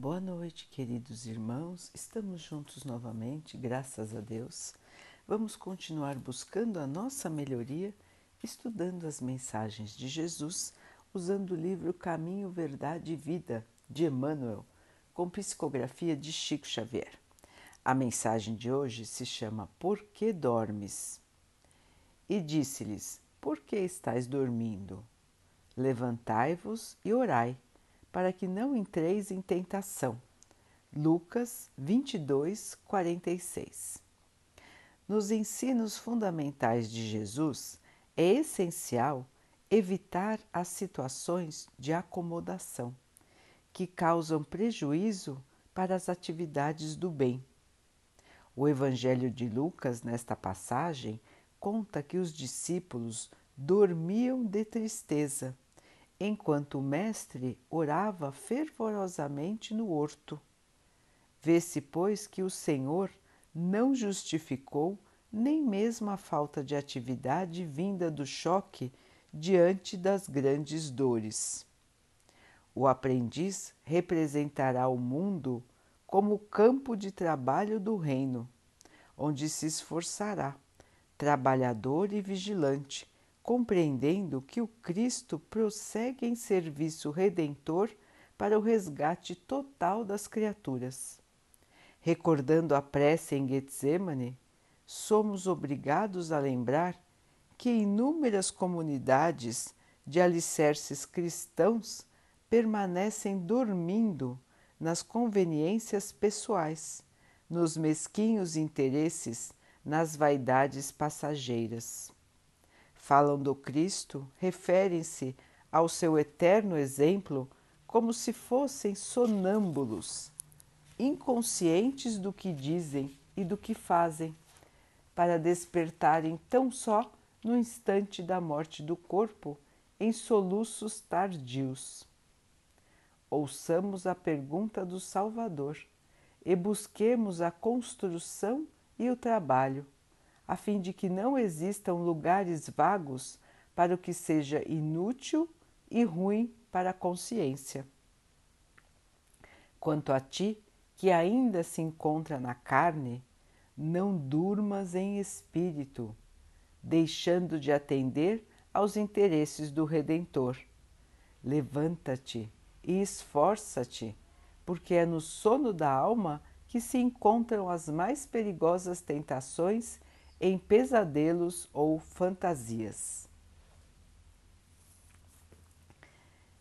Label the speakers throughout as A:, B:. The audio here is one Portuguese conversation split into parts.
A: Boa noite, queridos irmãos. Estamos juntos novamente, graças a Deus. Vamos continuar buscando a nossa melhoria, estudando as mensagens de Jesus, usando o livro Caminho, Verdade e Vida de Emmanuel, com psicografia de Chico Xavier. A mensagem de hoje se chama Por que dormes? E disse-lhes: Por que estáis dormindo? Levantai-vos e orai para que não entreis em tentação. Lucas 22, 46. Nos ensinos fundamentais de Jesus, é essencial evitar as situações de acomodação que causam prejuízo para as atividades do bem. O Evangelho de Lucas, nesta passagem, conta que os discípulos dormiam de tristeza enquanto o mestre orava fervorosamente no horto. Vê-se, pois, que o Senhor não justificou nem mesmo a falta de atividade vinda do choque diante das grandes dores. O aprendiz representará o mundo como o campo de trabalho do reino, onde se esforçará, trabalhador e vigilante, compreendendo que o Cristo prossegue em serviço redentor para o resgate total das criaturas. Recordando a prece em Getsemane, somos obrigados a lembrar que inúmeras comunidades de alicerces cristãos permanecem dormindo nas conveniências pessoais, nos mesquinhos interesses, nas vaidades passageiras falam do Cristo referem-se ao seu eterno exemplo como se fossem sonâmbulos, inconscientes do que dizem e do que fazem, para despertarem tão só no instante da morte do corpo em soluços tardios. Ouçamos a pergunta do Salvador e busquemos a construção e o trabalho a fim de que não existam lugares vagos para o que seja inútil e ruim para a consciência. Quanto a ti, que ainda se encontra na carne, não durmas em espírito, deixando de atender aos interesses do Redentor. Levanta-te e esforça-te, porque é no sono da alma que se encontram as mais perigosas tentações em pesadelos ou fantasias.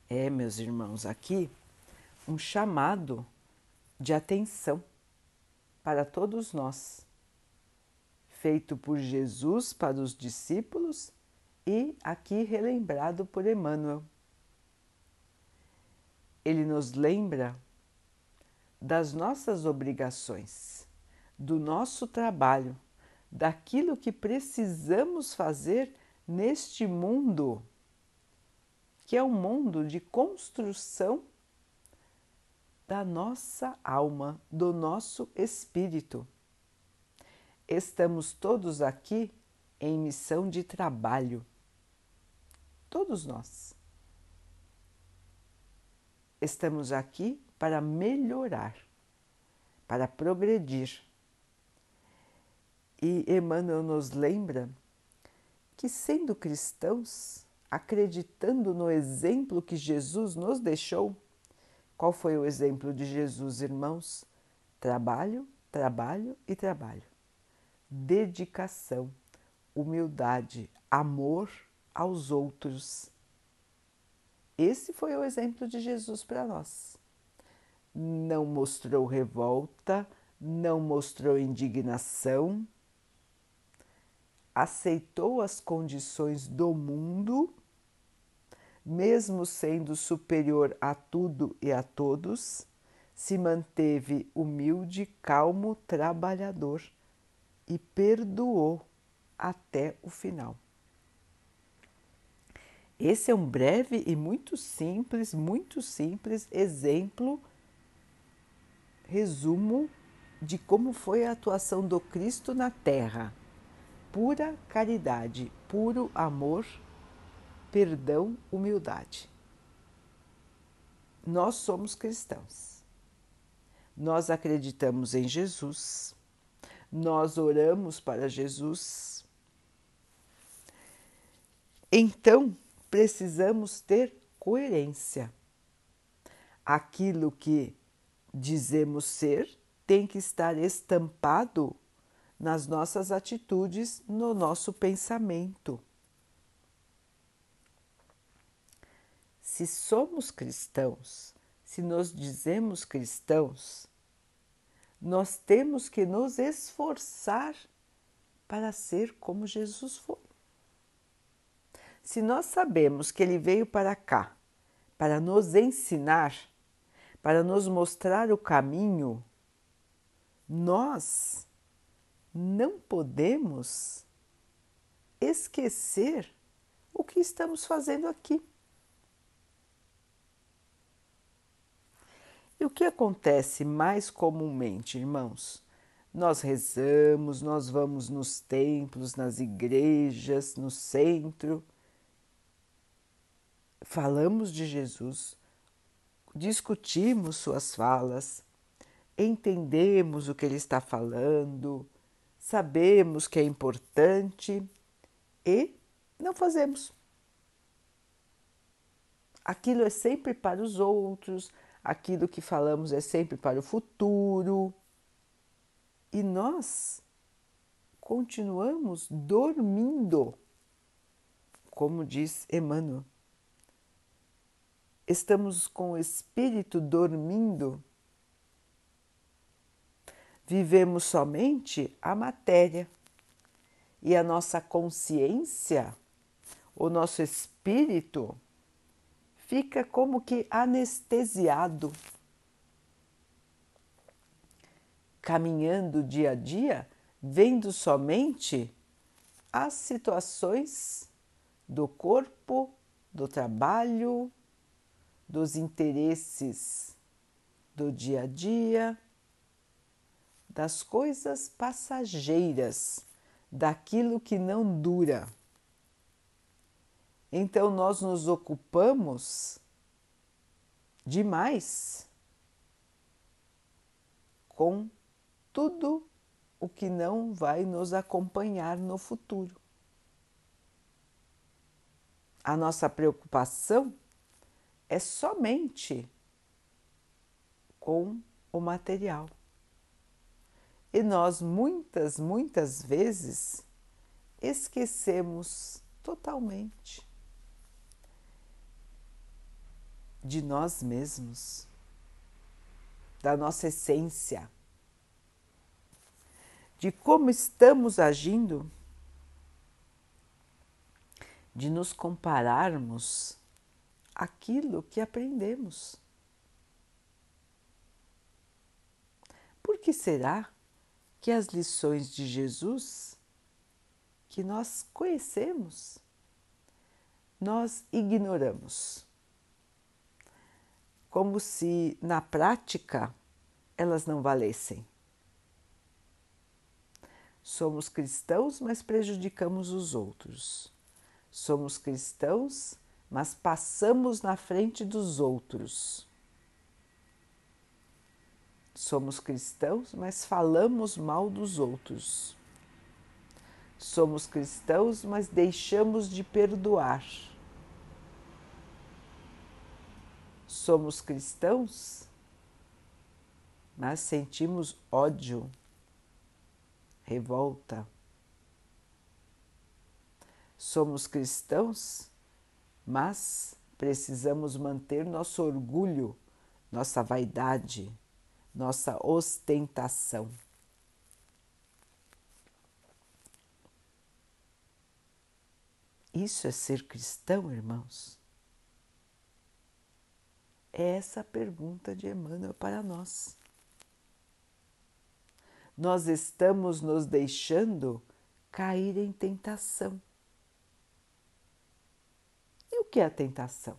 A: É, meus irmãos, aqui um chamado de atenção para todos nós, feito por Jesus para os discípulos e aqui relembrado por Emmanuel. Ele nos lembra das nossas obrigações, do nosso trabalho daquilo que precisamos fazer neste mundo, que é um mundo de construção da nossa alma, do nosso espírito. Estamos todos aqui em missão de trabalho. Todos nós. Estamos aqui para melhorar, para progredir e Emmanuel nos lembra que, sendo cristãos, acreditando no exemplo que Jesus nos deixou, qual foi o exemplo de Jesus, irmãos? Trabalho, trabalho e trabalho. Dedicação, humildade, amor aos outros. Esse foi o exemplo de Jesus para nós. Não mostrou revolta, não mostrou indignação, aceitou as condições do mundo, mesmo sendo superior a tudo e a todos, se manteve humilde, calmo, trabalhador e perdoou até o final. Esse é um breve e muito simples, muito simples exemplo, resumo de como foi a atuação do Cristo na Terra pura caridade, puro amor, perdão, humildade. Nós somos cristãos. nós acreditamos em Jesus, nós oramos para Jesus. Então, precisamos ter coerência. Aquilo que dizemos ser tem que estar estampado nas nossas atitudes, no nosso pensamento. Se somos cristãos, se nos dizemos cristãos, nós temos que nos esforçar para ser como Jesus foi. Se nós sabemos que Ele veio para cá para nos ensinar, para nos mostrar o caminho, nós não podemos esquecer o que estamos fazendo aqui. E o que acontece mais comumente, irmãos? Nós rezamos, nós vamos nos templos, nas igrejas, no centro, falamos de Jesus, discutimos suas falas, entendemos o que ele está falando, sabemos que é importante e não fazemos. Aquilo é sempre para os outros, aquilo que falamos é sempre para o futuro. E nós continuamos dormindo, como diz Emmanuel. Estamos com o espírito dormindo. Vivemos somente a matéria. E a nossa consciência, o nosso espírito, fica como que anestesiado, caminhando dia a dia, vendo somente as situações do corpo, do trabalho, dos interesses do dia a dia, das coisas passageiras, daquilo que não dura. Então nós nos ocupamos demais com tudo o que não vai nos acompanhar no futuro. A nossa preocupação é somente com o material. E nós muitas, muitas vezes esquecemos totalmente de nós mesmos, da nossa essência, de como estamos agindo, de nos compararmos aquilo que aprendemos. Por que será que as lições de Jesus que nós conhecemos, nós ignoramos? como se na prática elas não valessem. Somos cristãos, mas prejudicamos os outros. Somos cristãos, mas passamos na frente dos outros. Somos cristãos, mas falamos mal dos outros. Somos cristãos, mas deixamos de perdoar. somos cristãos, mas sentimos ódio, revolta. Somos cristãos, mas precisamos manter nosso orgulho, nossa vaidade, nossa ostentação. Isso é ser cristão, irmãos? É essa a pergunta de Emmanuel para nós. Nós estamos nos deixando cair em tentação. E o que é a tentação?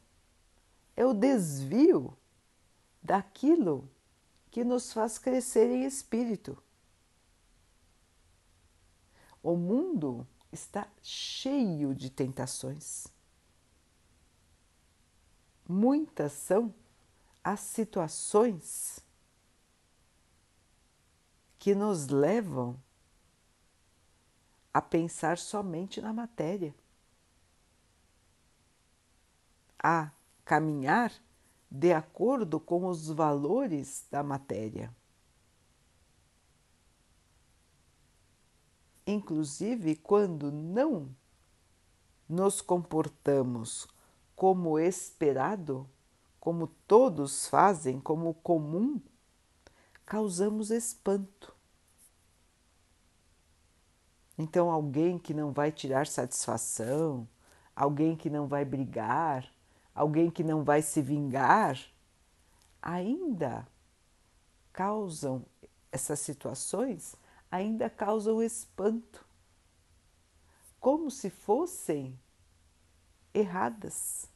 A: É o desvio daquilo que nos faz crescer em espírito. O mundo está cheio de tentações. Muitas são as situações que nos levam a pensar somente na matéria, a caminhar de acordo com os valores da matéria. Inclusive, quando não nos comportamos como esperado, como todos fazem, como comum, causamos espanto. Então, alguém que não vai tirar satisfação, alguém que não vai brigar, alguém que não vai se vingar, ainda causam essas situações, ainda causam espanto, como se fossem erradas.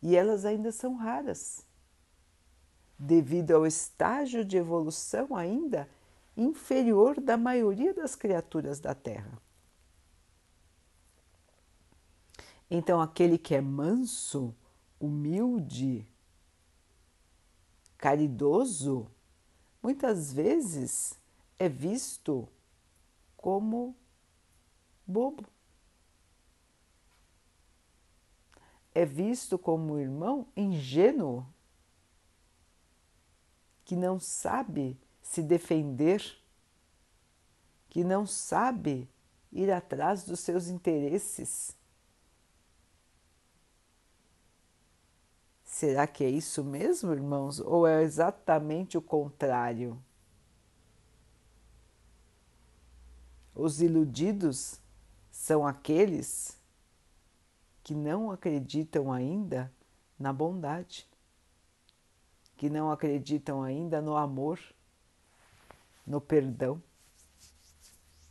A: E elas ainda são raras, devido ao estágio de evolução ainda inferior da maioria das criaturas da Terra. Então, aquele que é manso, humilde, caridoso, muitas vezes é visto como bobo. É visto como irmão ingênuo, que não sabe se defender, que não sabe ir atrás dos seus interesses. Será que é isso mesmo, irmãos? Ou é exatamente o contrário? Os iludidos são aqueles que não acreditam ainda na bondade, que não acreditam ainda no amor no perdão,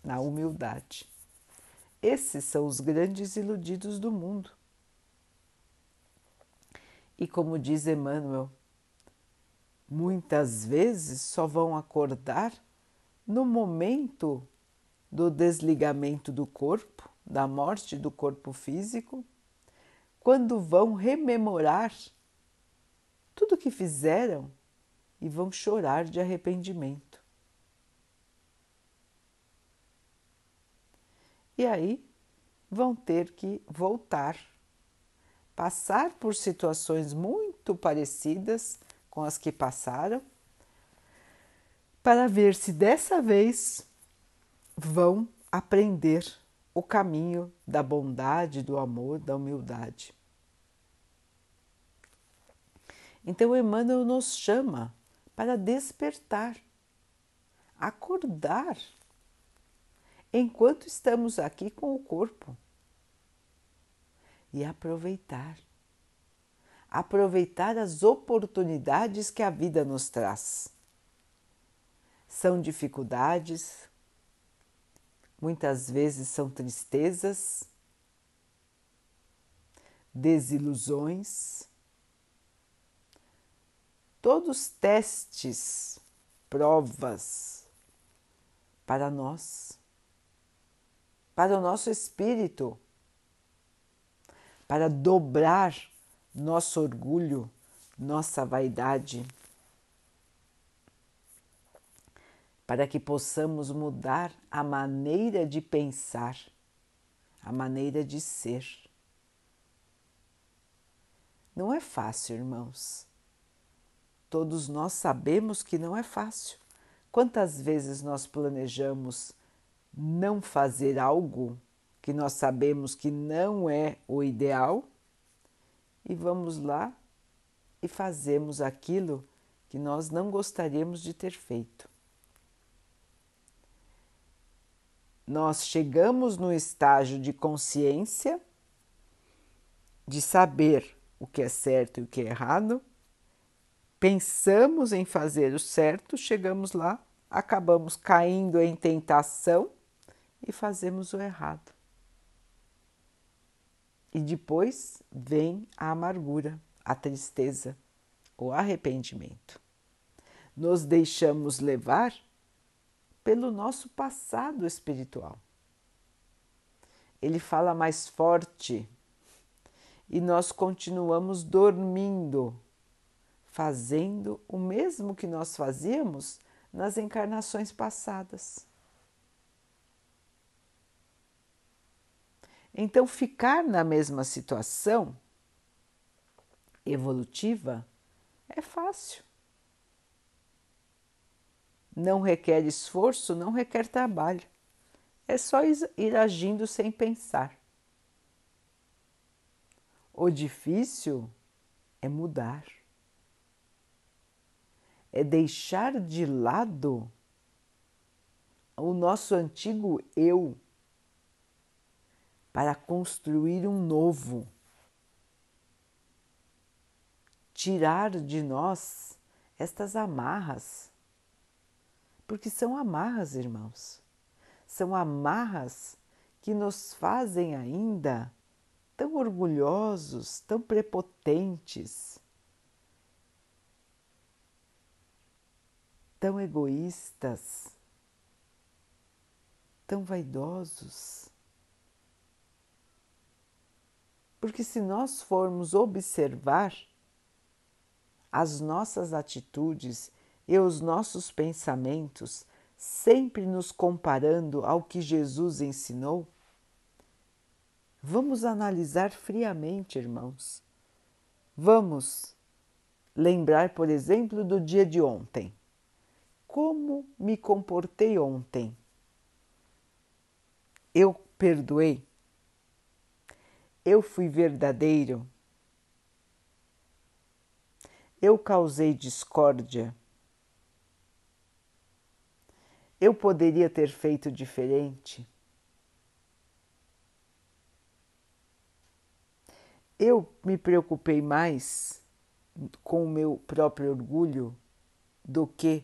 A: na humildade. Esses são os grandes iludidos do mundo. E como diz Emmanuel, muitas vezes só vão acordar no momento do desligamento do corpo, da morte do corpo físico, quando vão rememorar tudo o que fizeram e vão chorar de arrependimento. e aí vão ter que voltar, passar por situações muito parecidas com as que passaram, para ver se dessa vez vão aprender o caminho da bondade, do amor, da humildade. Então, Emmanuel nos chama para despertar, acordar enquanto estamos aqui com o corpo. E aproveitar. Aproveitar as oportunidades que a vida nos traz. São dificuldades, muitas vezes são tristezas, desilusões, todos testes, provas para nós para o nosso espírito, para dobrar nosso orgulho, nossa vaidade, para que possamos mudar a maneira de pensar, a maneira de ser. Não é fácil, irmãos. Todos nós sabemos que não é fácil. Quantas vezes nós planejamos não fazer algo que nós sabemos que não é o ideal e vamos lá e fazemos aquilo que nós não gostaríamos de ter feito. Nós chegamos no estágio de consciência, de saber o que é certo e o que é errado, pensamos em fazer o certo, chegamos lá, acabamos caindo em tentação e fazemos o errado. E depois vem a amargura, a tristeza, o arrependimento. Nos deixamos levar pelo nosso passado espiritual. Ele fala mais forte e nós continuamos dormindo, fazendo o mesmo que nós fazíamos nas encarnações passadas. Então, ficar na mesma situação evolutiva é fácil. Não requer esforço, não requer trabalho. É só ir agindo sem pensar. O difícil é mudar, é deixar de lado o nosso antigo eu para construir um novo. Tirar de nós estas amarras, porque são amarras, irmãos, são amarras que nos fazem ainda tão orgulhosos, tão prepotentes, tão egoístas, tão vaidosos. Porque se nós formos observar as nossas atitudes e os nossos pensamentos, sempre nos comparando ao que Jesus ensinou, vamos analisar friamente, irmãos. Vamos lembrar, por exemplo, do dia de ontem. Como me comportei ontem? Eu perdoei? Eu fui verdadeiro? Eu causei discórdia? Eu poderia ter feito diferente? Eu me preocupei mais com o meu próprio orgulho do que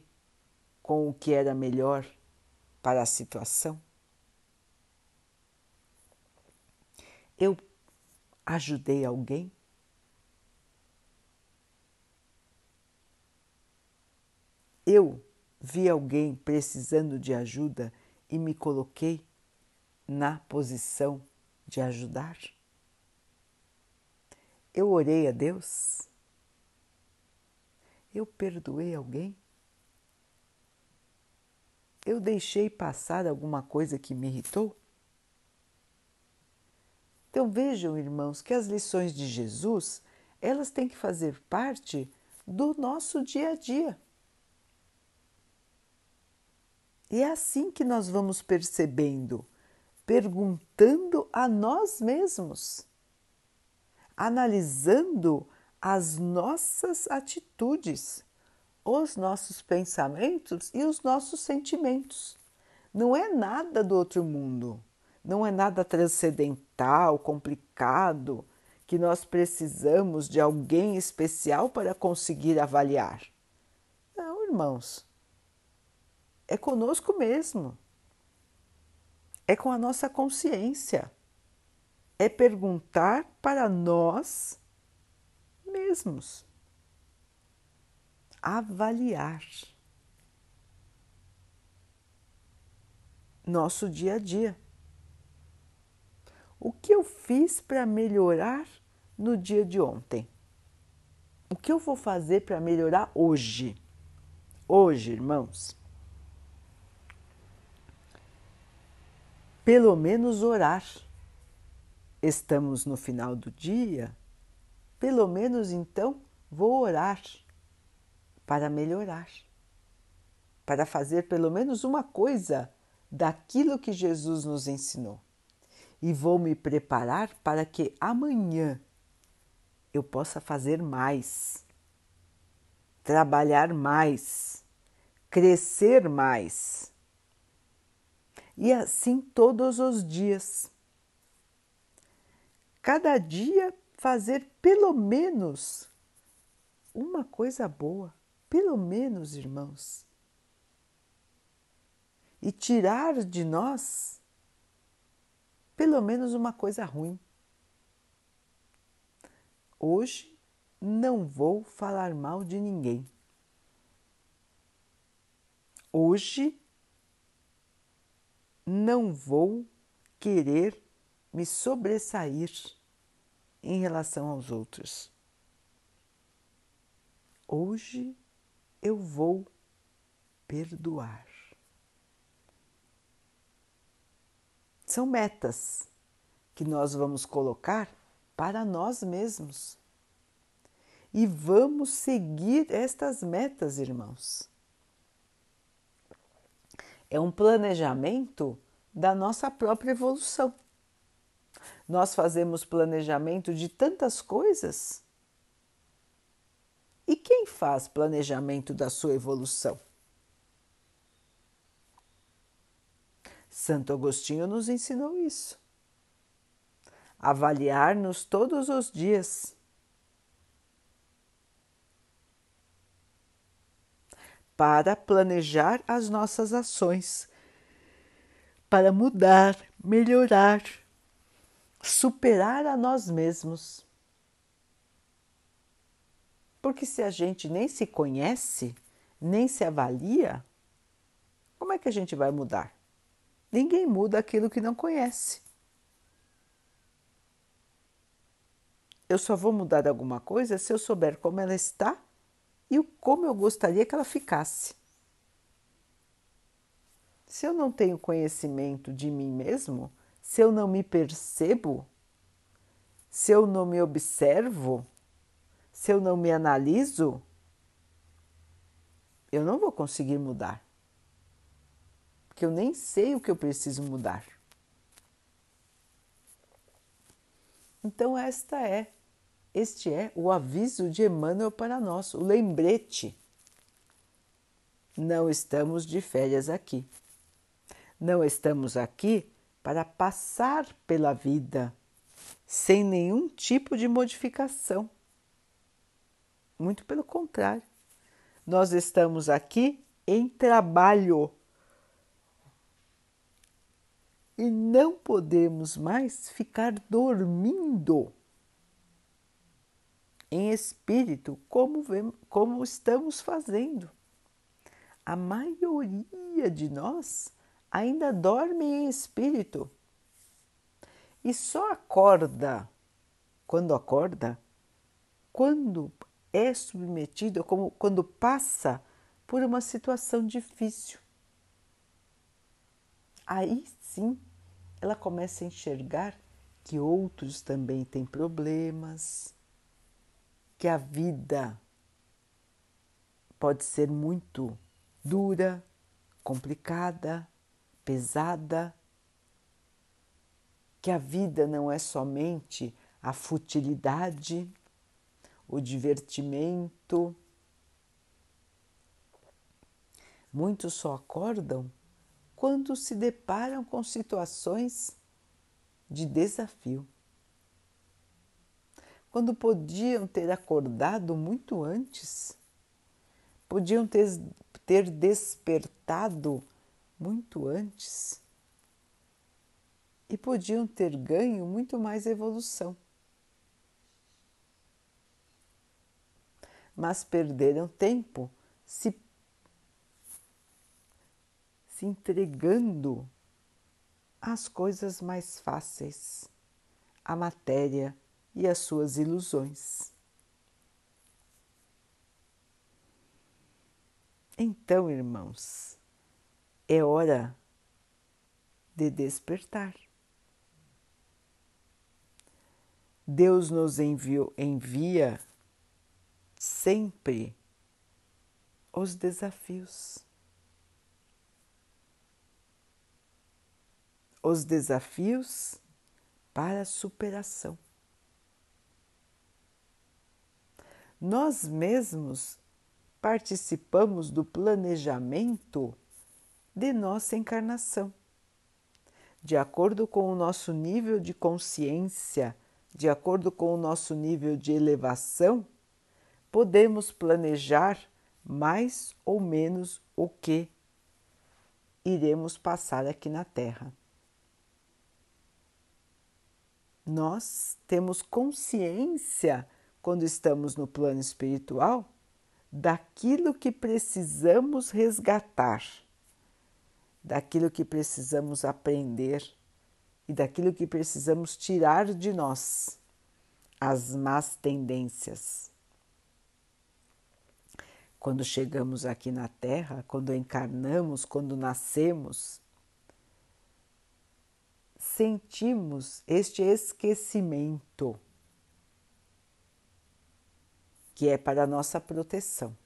A: com o que era melhor para a situação? Eu Ajudei alguém? Eu vi alguém precisando de ajuda e me coloquei na posição de ajudar? Eu orei a Deus? Eu perdoei alguém? Eu deixei passar alguma coisa que me irritou? Então vejam, irmãos, que as lições de Jesus, elas têm que fazer parte do nosso dia a dia. E é assim que nós vamos percebendo, perguntando a nós mesmos, analisando as nossas atitudes, os nossos pensamentos e os nossos sentimentos. Não é nada do outro mundo não é nada transcendental, complicado, que nós precisamos de alguém especial para conseguir avaliar. Não, irmãos. É conosco mesmo. É com a nossa consciência. É perguntar para nós mesmos. Avaliar nosso dia a dia. O que eu fiz para melhorar no dia de ontem? O que eu vou fazer para melhorar hoje? Hoje, irmãos. Pelo menos orar. Estamos no final do dia, pelo menos então vou orar para melhorar, para fazer pelo menos uma coisa daquilo que Jesus nos ensinou e vou me preparar para que amanhã eu possa fazer mais, trabalhar mais, crescer mais. E assim todos os dias. Cada dia fazer pelo menos uma coisa boa, pelo menos, irmãos. E tirar de nós pelo menos uma coisa ruim. Hoje não vou falar mal de ninguém. Hoje não vou querer me sobressair em relação aos outros. Hoje eu vou perdoar. São metas que nós vamos colocar para nós mesmos. E vamos seguir estas metas, irmãos. É um planejamento da nossa própria evolução. Nós fazemos planejamento de tantas coisas. E quem faz planejamento da sua evolução? Santo Agostinho nos ensinou isso. Avaliar-nos todos os dias. Para planejar as nossas ações, para mudar, melhorar, superar a nós mesmos. Porque se a gente nem se conhece, nem se avalia, como é que a gente vai mudar? Ninguém muda aquilo que não conhece. Eu só vou mudar alguma coisa se eu souber como ela está e como eu gostaria que ela ficasse. Se eu não tenho conhecimento de mim mesmo, se eu não me percebo, se eu não me observo, se eu não me analiso, eu não vou conseguir mudar. Porque eu nem sei o que eu preciso mudar. Então esta é, este é o aviso de Emmanuel para nós, o lembrete. Não estamos de férias aqui. Não estamos aqui para passar pela vida sem nenhum tipo de modificação. Muito pelo contrário, nós estamos aqui em trabalho e não podemos mais ficar dormindo em espírito como, vemos, como estamos fazendo. A maioria de nós ainda dorme em espírito e só acorda quando acorda, quando é submetido, como quando passa por uma situação difícil. Aí sim ela começa a enxergar que outros também têm problemas, que a vida pode ser muito dura, complicada, pesada, que a vida não é somente a futilidade, o divertimento. Muitos só acordam quando se deparam com situações de desafio. Quando podiam ter acordado muito antes, podiam ter, ter despertado muito antes e podiam ter ganho muito mais evolução. Mas perderam tempo se, se entregando às coisas mais fáceis, à matéria e às suas ilusões. Então, irmãos, é hora de despertar. Deus nos envia sempre os desafios. Os desafios para superação. Nós mesmos participamos do planejamento de nossa encarnação. De acordo com o nosso nível de consciência, de acordo com o nosso nível de elevação, podemos planejar mais ou menos o que iremos passar aqui na Terra. Nós temos consciência, quando estamos no plano espiritual, daquilo que precisamos resgatar daquilo que precisamos aprender e daquilo que precisamos tirar de nós, as más tendências. quando chegamos aqui na Terra, quando encarnamos, quando nascemos, sentimos este esquecimento que é para nossa proteção,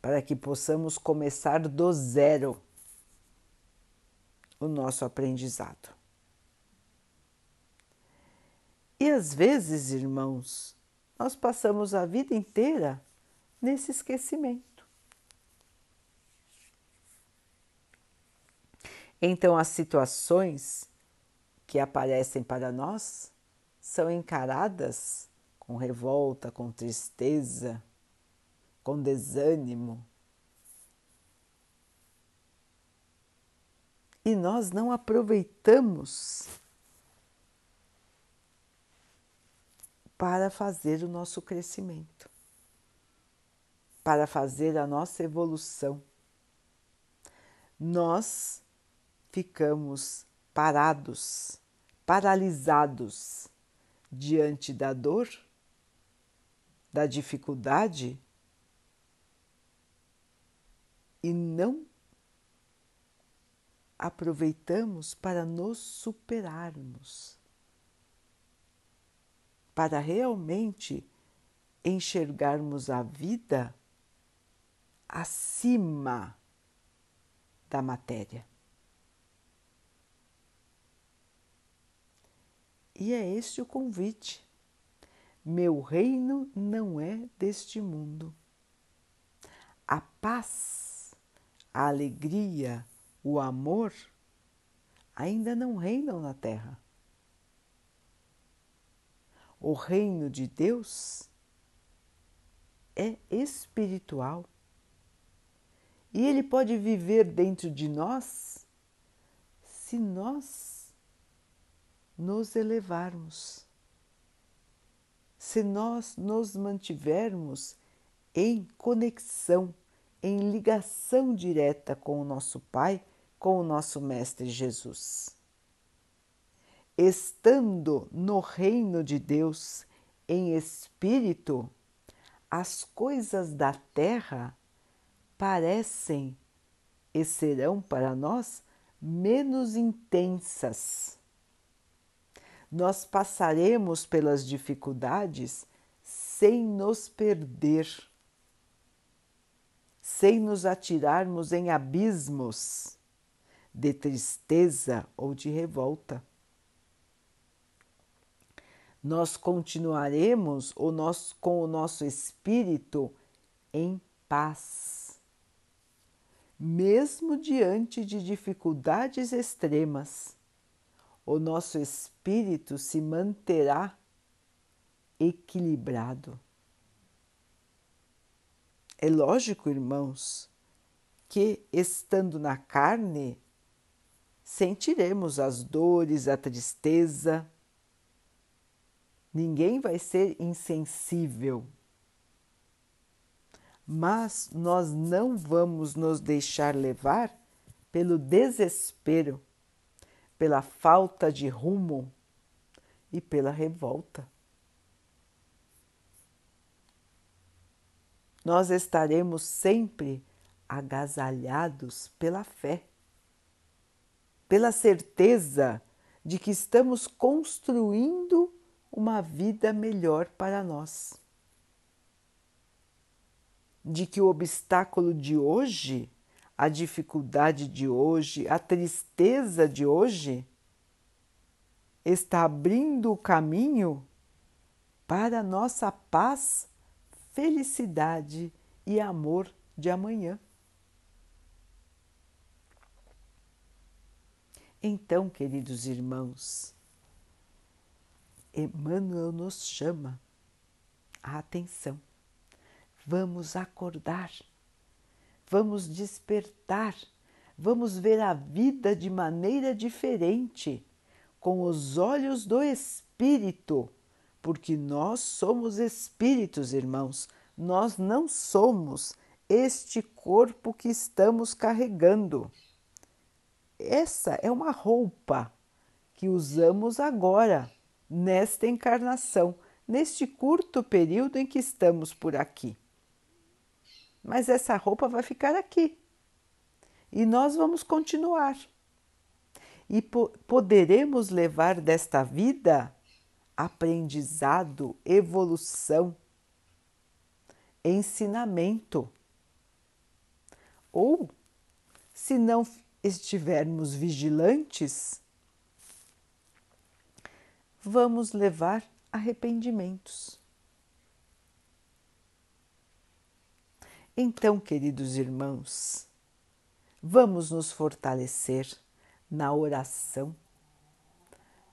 A: para que possamos começar do zero o nosso aprendizado. E às vezes, irmãos, nós passamos a vida inteira nesse esquecimento. Então, as situações que aparecem para nós são encaradas com revolta, com tristeza, com desânimo. E nós não aproveitamos para fazer o nosso crescimento, para fazer a nossa evolução. Nós ficamos parados, paralisados diante da dor, da dificuldade e não aproveitamos para nos superarmos, para realmente enxergarmos a vida acima da matéria. E é este o convite. Meu reino não é deste mundo. A paz, a alegria, o amor ainda não reinam na terra. O reino de Deus é espiritual e ele pode viver dentro de nós se nós nos elevarmos. Se nós nos mantivermos em conexão, em ligação direta com o nosso Pai, com o nosso Mestre Jesus. Estando no reino de Deus em espírito, as coisas da terra parecem e serão para nós menos intensas nós passaremos pelas dificuldades sem nos perder, sem nos atirarmos em abismos de tristeza ou de revolta. Nós continuaremos o nosso, com o nosso espírito em paz, mesmo diante de dificuldades extremas o nosso espírito se manterá equilibrado. É lógico, irmãos, que estando na carne, sentiremos as dores, a tristeza. Ninguém vai ser insensível. Mas nós não vamos nos deixar levar pelo desespero pela falta de rumo e pela revolta. Nós estaremos sempre agasalhados pela fé, pela certeza de que estamos construindo uma vida melhor para nós. De que o obstáculo de hoje a dificuldade de hoje, a tristeza de hoje, está abrindo o caminho para a nossa paz, felicidade e amor de amanhã. Então, queridos irmãos, Emmanuel nos chama a atenção. Vamos acordar vamos despertar, vamos ver a vida de maneira diferente, com os olhos do Espírito, porque nós somos espíritos, irmãos, nós não somos este corpo que estamos carregando. Essa é uma roupa que usamos agora, nesta encarnação, neste curto período em que estamos por aqui. Mas essa roupa vai ficar aqui. E nós vamos continuar. E po poderemos levar desta vida aprendizado, evolução, ensinamento. Ou, se não estivermos vigilantes, vamos levar arrependimentos. Então, queridos irmãos, vamos nos fortalecer na oração,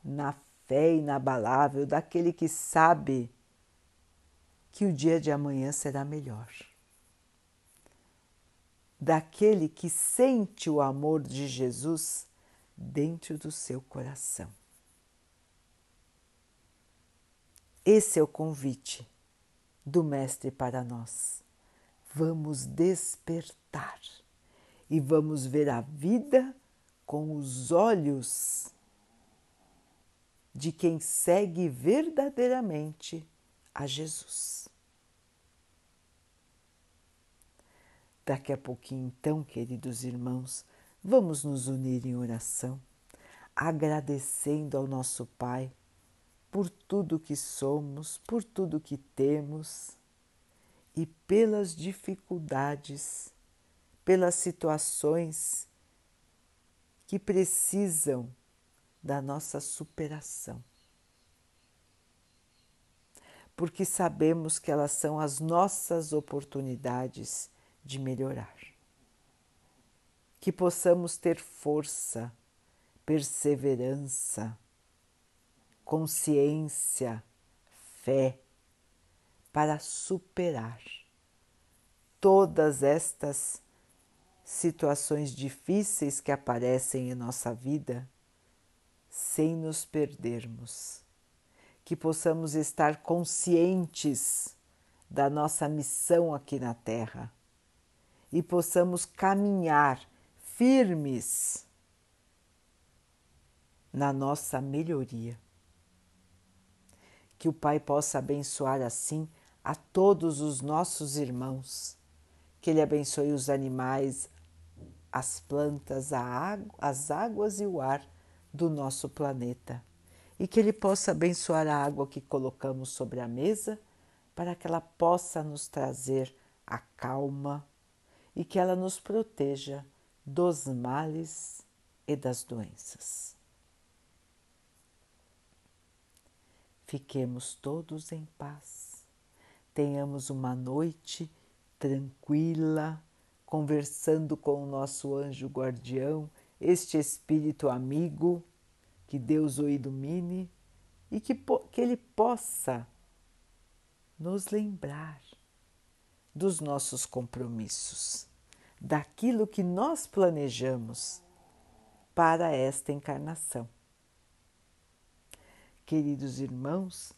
A: na fé inabalável daquele que sabe que o dia de amanhã será melhor. Daquele que sente o amor de Jesus dentro do seu coração. Esse é o convite do Mestre para nós. Vamos despertar e vamos ver a vida com os olhos de quem segue verdadeiramente a Jesus. Daqui a pouquinho, então, queridos irmãos, vamos nos unir em oração, agradecendo ao nosso Pai por tudo que somos, por tudo que temos e pelas dificuldades, pelas situações que precisam da nossa superação. Porque sabemos que elas são as nossas oportunidades de melhorar. Que possamos ter força, perseverança, consciência, fé para superar todas estas situações difíceis que aparecem em nossa vida sem nos perdermos. Que possamos estar conscientes da nossa missão aqui na Terra e possamos caminhar firmes na nossa melhoria que o Pai possa abençoar assim a todos os nossos irmãos, que Ele abençoe os animais, as plantas, água, as águas e o ar do nosso planeta e que Ele possa abençoar a água que colocamos sobre a mesa para que ela possa nos trazer a calma e que ela nos proteja dos males e das doenças. Fiquemos todos em paz. Tenhamos uma noite tranquila, conversando com o nosso anjo guardião, este espírito amigo, que Deus o ilumine e que, que ele possa nos lembrar dos nossos compromissos, daquilo que nós planejamos para esta encarnação. Queridos irmãos,